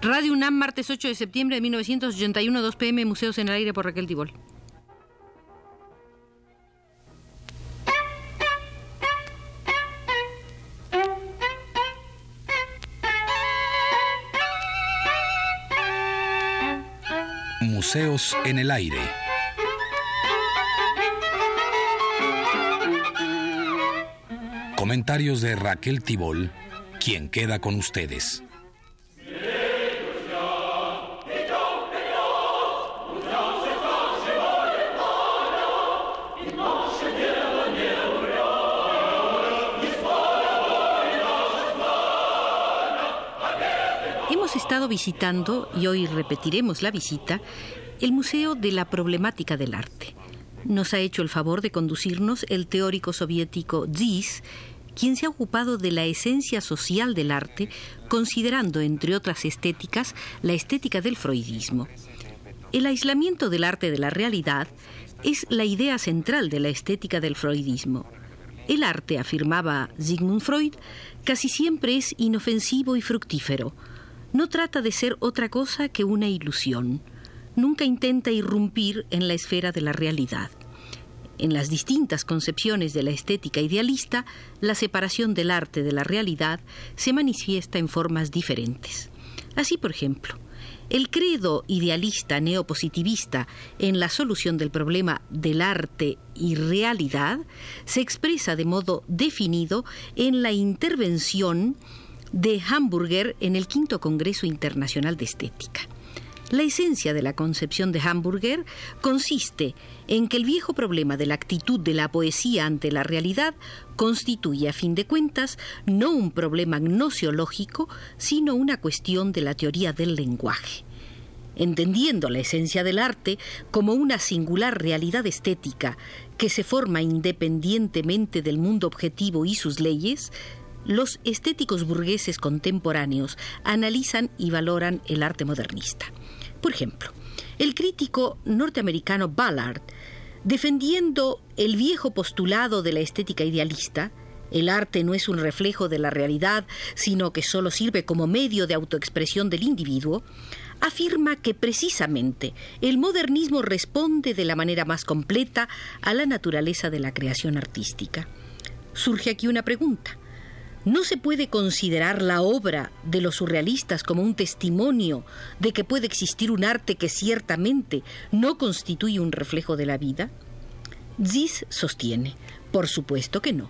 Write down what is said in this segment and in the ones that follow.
Radio UNAM, martes 8 de septiembre de 1981, 2 pm, Museos en el Aire por Raquel Tibol. Museos en el Aire. Comentarios de Raquel Tibol, quien queda con ustedes. Visitando, y hoy repetiremos la visita, el Museo de la Problemática del Arte. Nos ha hecho el favor de conducirnos el teórico soviético Zis, quien se ha ocupado de la esencia social del arte, considerando, entre otras estéticas, la estética del freudismo. El aislamiento del arte de la realidad es la idea central de la estética del freudismo. El arte, afirmaba Sigmund Freud, casi siempre es inofensivo y fructífero no trata de ser otra cosa que una ilusión. Nunca intenta irrumpir en la esfera de la realidad. En las distintas concepciones de la estética idealista, la separación del arte de la realidad se manifiesta en formas diferentes. Así, por ejemplo, el credo idealista neopositivista en la solución del problema del arte y realidad se expresa de modo definido en la intervención de Hamburger en el quinto Congreso Internacional de Estética. La esencia de la concepción de Hamburger consiste en que el viejo problema de la actitud de la poesía ante la realidad constituye, a fin de cuentas, no un problema gnosiológico, sino una cuestión de la teoría del lenguaje. Entendiendo la esencia del arte como una singular realidad estética que se forma independientemente del mundo objetivo y sus leyes, los estéticos burgueses contemporáneos analizan y valoran el arte modernista. Por ejemplo, el crítico norteamericano Ballard, defendiendo el viejo postulado de la estética idealista, el arte no es un reflejo de la realidad, sino que solo sirve como medio de autoexpresión del individuo, afirma que precisamente el modernismo responde de la manera más completa a la naturaleza de la creación artística. Surge aquí una pregunta. ¿No se puede considerar la obra de los surrealistas como un testimonio de que puede existir un arte que ciertamente no constituye un reflejo de la vida? Zis sostiene, por supuesto que no.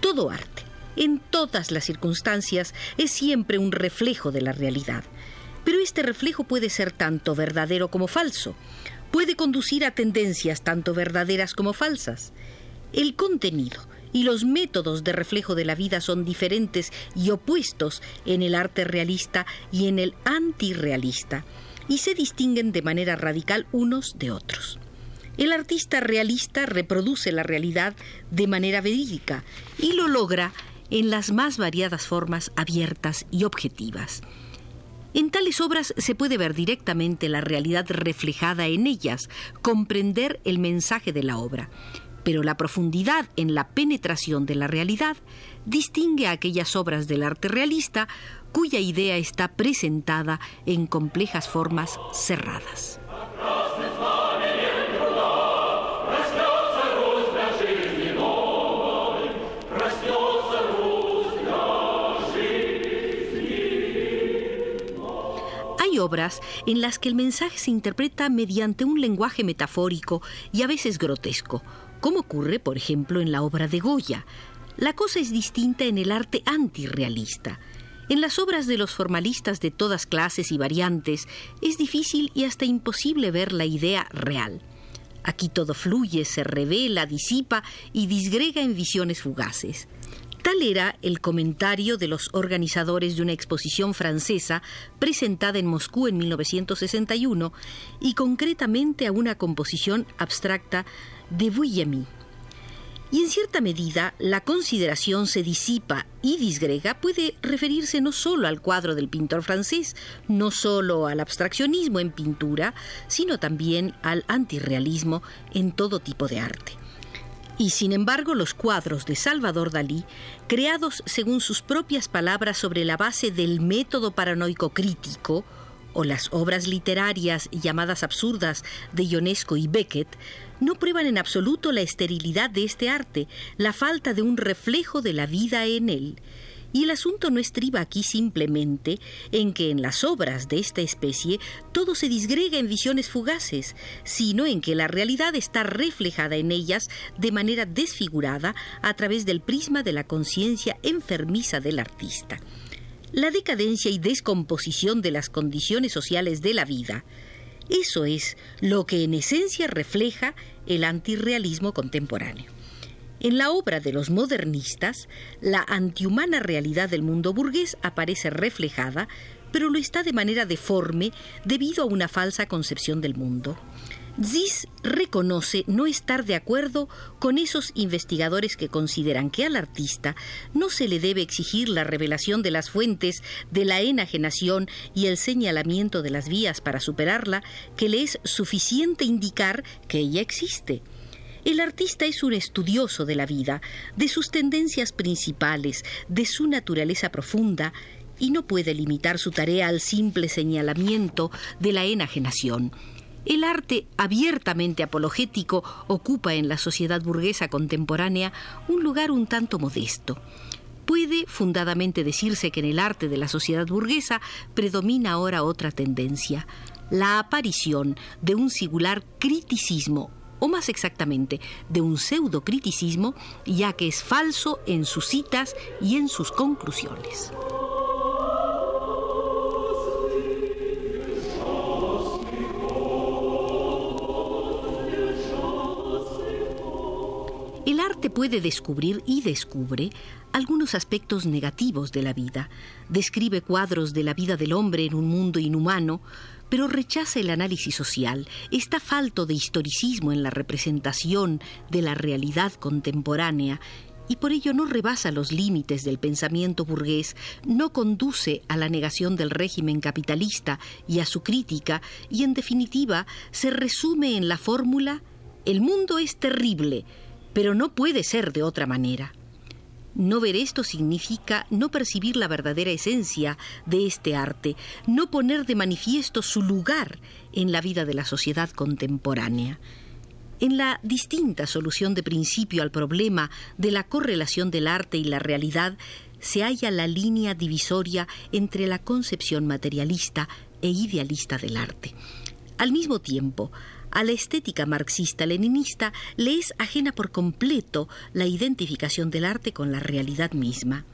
Todo arte, en todas las circunstancias, es siempre un reflejo de la realidad. Pero este reflejo puede ser tanto verdadero como falso. Puede conducir a tendencias tanto verdaderas como falsas. El contenido, y los métodos de reflejo de la vida son diferentes y opuestos en el arte realista y en el antirrealista, y se distinguen de manera radical unos de otros. El artista realista reproduce la realidad de manera verídica y lo logra en las más variadas formas abiertas y objetivas. En tales obras se puede ver directamente la realidad reflejada en ellas, comprender el mensaje de la obra pero la profundidad en la penetración de la realidad distingue a aquellas obras del arte realista cuya idea está presentada en complejas formas cerradas. Hay obras en las que el mensaje se interpreta mediante un lenguaje metafórico y a veces grotesco, como ocurre, por ejemplo, en la obra de Goya. La cosa es distinta en el arte antirrealista. En las obras de los formalistas de todas clases y variantes es difícil y hasta imposible ver la idea real. Aquí todo fluye, se revela, disipa y disgrega en visiones fugaces. Tal era el comentario de los organizadores de una exposición francesa presentada en Moscú en 1961 y concretamente a una composición abstracta de Vuillamy. Y en cierta medida, la consideración se disipa y disgrega puede referirse no solo al cuadro del pintor francés, no solo al abstraccionismo en pintura, sino también al antirrealismo en todo tipo de arte. Y sin embargo, los cuadros de Salvador Dalí, creados según sus propias palabras sobre la base del método paranoico crítico, o las obras literarias llamadas absurdas de Ionesco y Beckett no prueban en absoluto la esterilidad de este arte, la falta de un reflejo de la vida en él. Y el asunto no estriba aquí simplemente en que en las obras de esta especie todo se disgrega en visiones fugaces, sino en que la realidad está reflejada en ellas de manera desfigurada a través del prisma de la conciencia enfermiza del artista la decadencia y descomposición de las condiciones sociales de la vida. Eso es lo que en esencia refleja el antirrealismo contemporáneo. En la obra de los modernistas, la antihumana realidad del mundo burgués aparece reflejada, pero lo está de manera deforme debido a una falsa concepción del mundo. Zis reconoce no estar de acuerdo con esos investigadores que consideran que al artista no se le debe exigir la revelación de las fuentes de la enajenación y el señalamiento de las vías para superarla, que le es suficiente indicar que ella existe. El artista es un estudioso de la vida, de sus tendencias principales, de su naturaleza profunda, y no puede limitar su tarea al simple señalamiento de la enajenación. El arte abiertamente apologético ocupa en la sociedad burguesa contemporánea un lugar un tanto modesto. Puede fundadamente decirse que en el arte de la sociedad burguesa predomina ahora otra tendencia, la aparición de un singular criticismo o más exactamente de un pseudocriticismo, ya que es falso en sus citas y en sus conclusiones. Arte puede descubrir y descubre algunos aspectos negativos de la vida, describe cuadros de la vida del hombre en un mundo inhumano, pero rechaza el análisis social, está falto de historicismo en la representación de la realidad contemporánea y por ello no rebasa los límites del pensamiento burgués, no conduce a la negación del régimen capitalista y a su crítica, y en definitiva se resume en la fórmula el mundo es terrible, pero no puede ser de otra manera. No ver esto significa no percibir la verdadera esencia de este arte, no poner de manifiesto su lugar en la vida de la sociedad contemporánea. En la distinta solución de principio al problema de la correlación del arte y la realidad se halla la línea divisoria entre la concepción materialista e idealista del arte. Al mismo tiempo, a la estética marxista-leninista le es ajena por completo la identificación del arte con la realidad misma.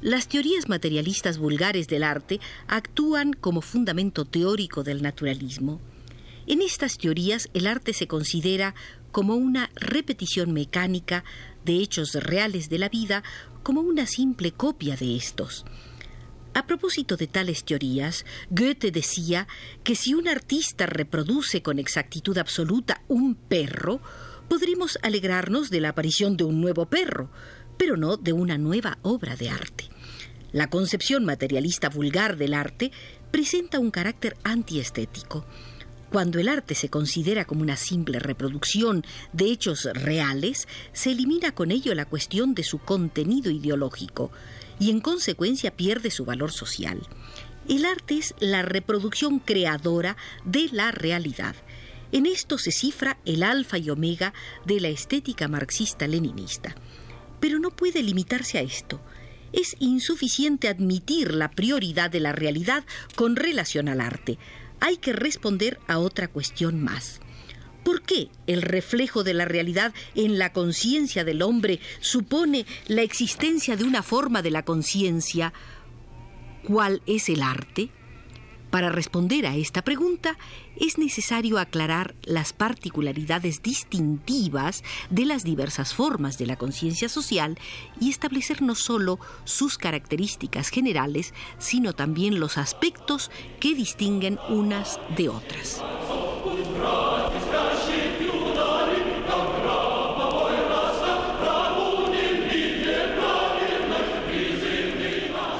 Las teorías materialistas vulgares del arte actúan como fundamento teórico del naturalismo. En estas teorías el arte se considera como una repetición mecánica de hechos reales de la vida, como una simple copia de estos. A propósito de tales teorías, Goethe decía que si un artista reproduce con exactitud absoluta un perro, podremos alegrarnos de la aparición de un nuevo perro, pero no de una nueva obra de arte. La concepción materialista vulgar del arte presenta un carácter antiestético. Cuando el arte se considera como una simple reproducción de hechos reales, se elimina con ello la cuestión de su contenido ideológico y en consecuencia pierde su valor social. El arte es la reproducción creadora de la realidad. En esto se cifra el alfa y omega de la estética marxista-leninista. Pero no puede limitarse a esto. Es insuficiente admitir la prioridad de la realidad con relación al arte. Hay que responder a otra cuestión más. ¿Por qué el reflejo de la realidad en la conciencia del hombre supone la existencia de una forma de la conciencia? ¿Cuál es el arte? Para responder a esta pregunta es necesario aclarar las particularidades distintivas de las diversas formas de la conciencia social y establecer no solo sus características generales, sino también los aspectos que distinguen unas de otras.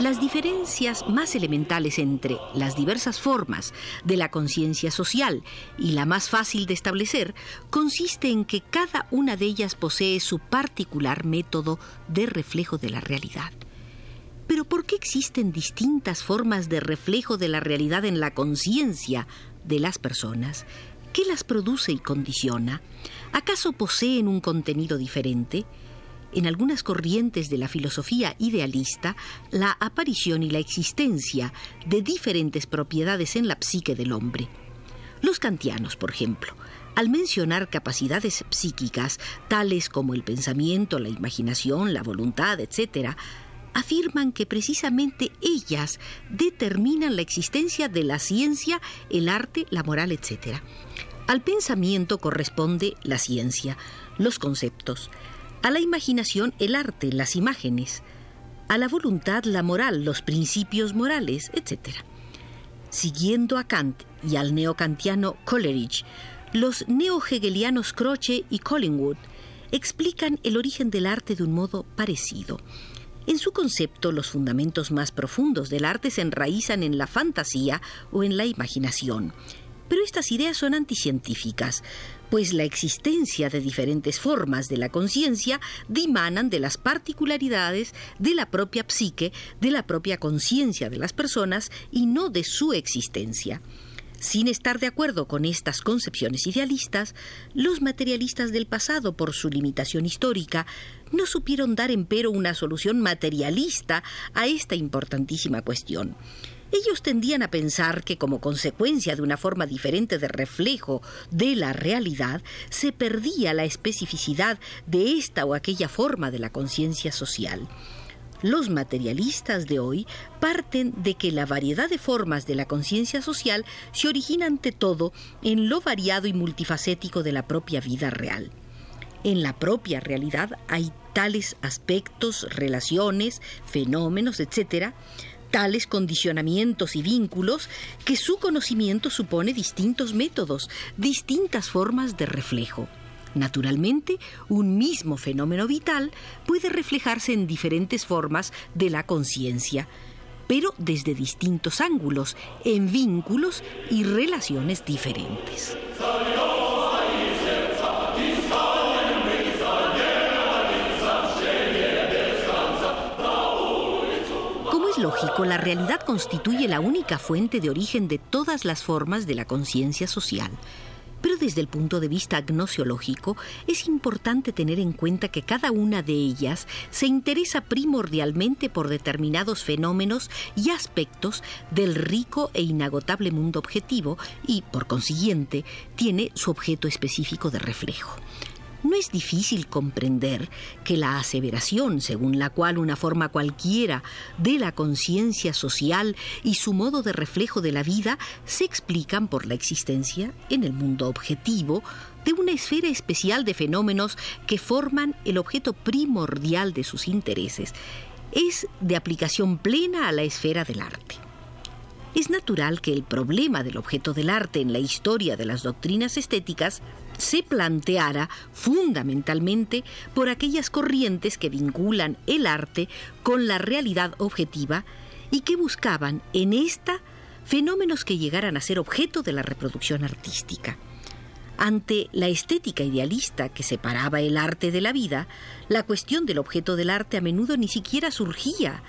Las diferencias más elementales entre las diversas formas de la conciencia social y la más fácil de establecer consiste en que cada una de ellas posee su particular método de reflejo de la realidad. Pero ¿por qué existen distintas formas de reflejo de la realidad en la conciencia de las personas? ¿Qué las produce y condiciona? ¿Acaso poseen un contenido diferente? En algunas corrientes de la filosofía idealista, la aparición y la existencia de diferentes propiedades en la psique del hombre. Los kantianos, por ejemplo, al mencionar capacidades psíquicas tales como el pensamiento, la imaginación, la voluntad, etc., afirman que precisamente ellas determinan la existencia de la ciencia, el arte, la moral, etc. Al pensamiento corresponde la ciencia, los conceptos, a la imaginación el arte, las imágenes, a la voluntad la moral, los principios morales, etc. Siguiendo a Kant y al neocantiano Coleridge, los neo-hegelianos Croce y Collingwood explican el origen del arte de un modo parecido. En su concepto, los fundamentos más profundos del arte se enraizan en la fantasía o en la imaginación. Pero estas ideas son anticientíficas, pues la existencia de diferentes formas de la conciencia dimanan de las particularidades de la propia psique, de la propia conciencia de las personas y no de su existencia. Sin estar de acuerdo con estas concepciones idealistas, los materialistas del pasado, por su limitación histórica, no supieron dar empero una solución materialista a esta importantísima cuestión. Ellos tendían a pensar que como consecuencia de una forma diferente de reflejo de la realidad, se perdía la especificidad de esta o aquella forma de la conciencia social. Los materialistas de hoy parten de que la variedad de formas de la conciencia social se origina ante todo en lo variado y multifacético de la propia vida real. En la propia realidad hay tales aspectos, relaciones, fenómenos, etc., tales condicionamientos y vínculos que su conocimiento supone distintos métodos, distintas formas de reflejo. Naturalmente, un mismo fenómeno vital puede reflejarse en diferentes formas de la conciencia, pero desde distintos ángulos, en vínculos y relaciones diferentes. La realidad constituye la única fuente de origen de todas las formas de la conciencia social. Pero desde el punto de vista gnosiológico, es importante tener en cuenta que cada una de ellas se interesa primordialmente por determinados fenómenos y aspectos del rico e inagotable mundo objetivo y, por consiguiente, tiene su objeto específico de reflejo. No es difícil comprender que la aseveración según la cual una forma cualquiera de la conciencia social y su modo de reflejo de la vida se explican por la existencia en el mundo objetivo de una esfera especial de fenómenos que forman el objeto primordial de sus intereses, es de aplicación plena a la esfera del arte. Es natural que el problema del objeto del arte en la historia de las doctrinas estéticas se planteara fundamentalmente por aquellas corrientes que vinculan el arte con la realidad objetiva y que buscaban en esta fenómenos que llegaran a ser objeto de la reproducción artística. Ante la estética idealista que separaba el arte de la vida, la cuestión del objeto del arte a menudo ni siquiera surgía.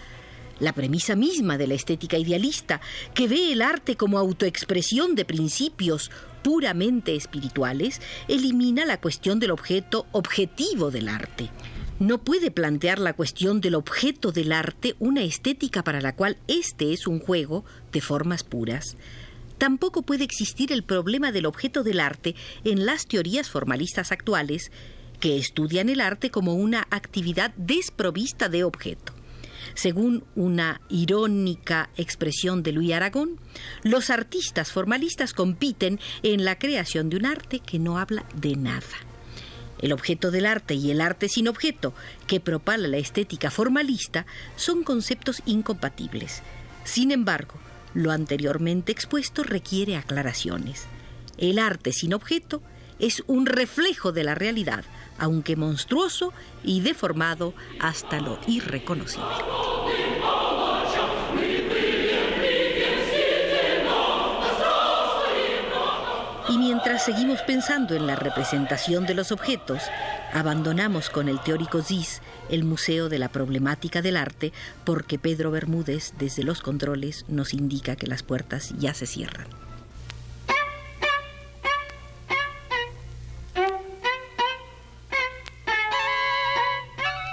La premisa misma de la estética idealista, que ve el arte como autoexpresión de principios puramente espirituales, elimina la cuestión del objeto objetivo del arte. No puede plantear la cuestión del objeto del arte una estética para la cual este es un juego de formas puras. Tampoco puede existir el problema del objeto del arte en las teorías formalistas actuales, que estudian el arte como una actividad desprovista de objeto. Según una irónica expresión de Luis Aragón, los artistas formalistas compiten en la creación de un arte que no habla de nada. El objeto del arte y el arte sin objeto, que propala la estética formalista, son conceptos incompatibles. Sin embargo, lo anteriormente expuesto requiere aclaraciones. El arte sin objeto es un reflejo de la realidad, aunque monstruoso y deformado hasta lo irreconocible. Y mientras seguimos pensando en la representación de los objetos, Abandonamos con el teórico Zis el Museo de la Problemática del Arte porque Pedro Bermúdez desde los controles nos indica que las puertas ya se cierran.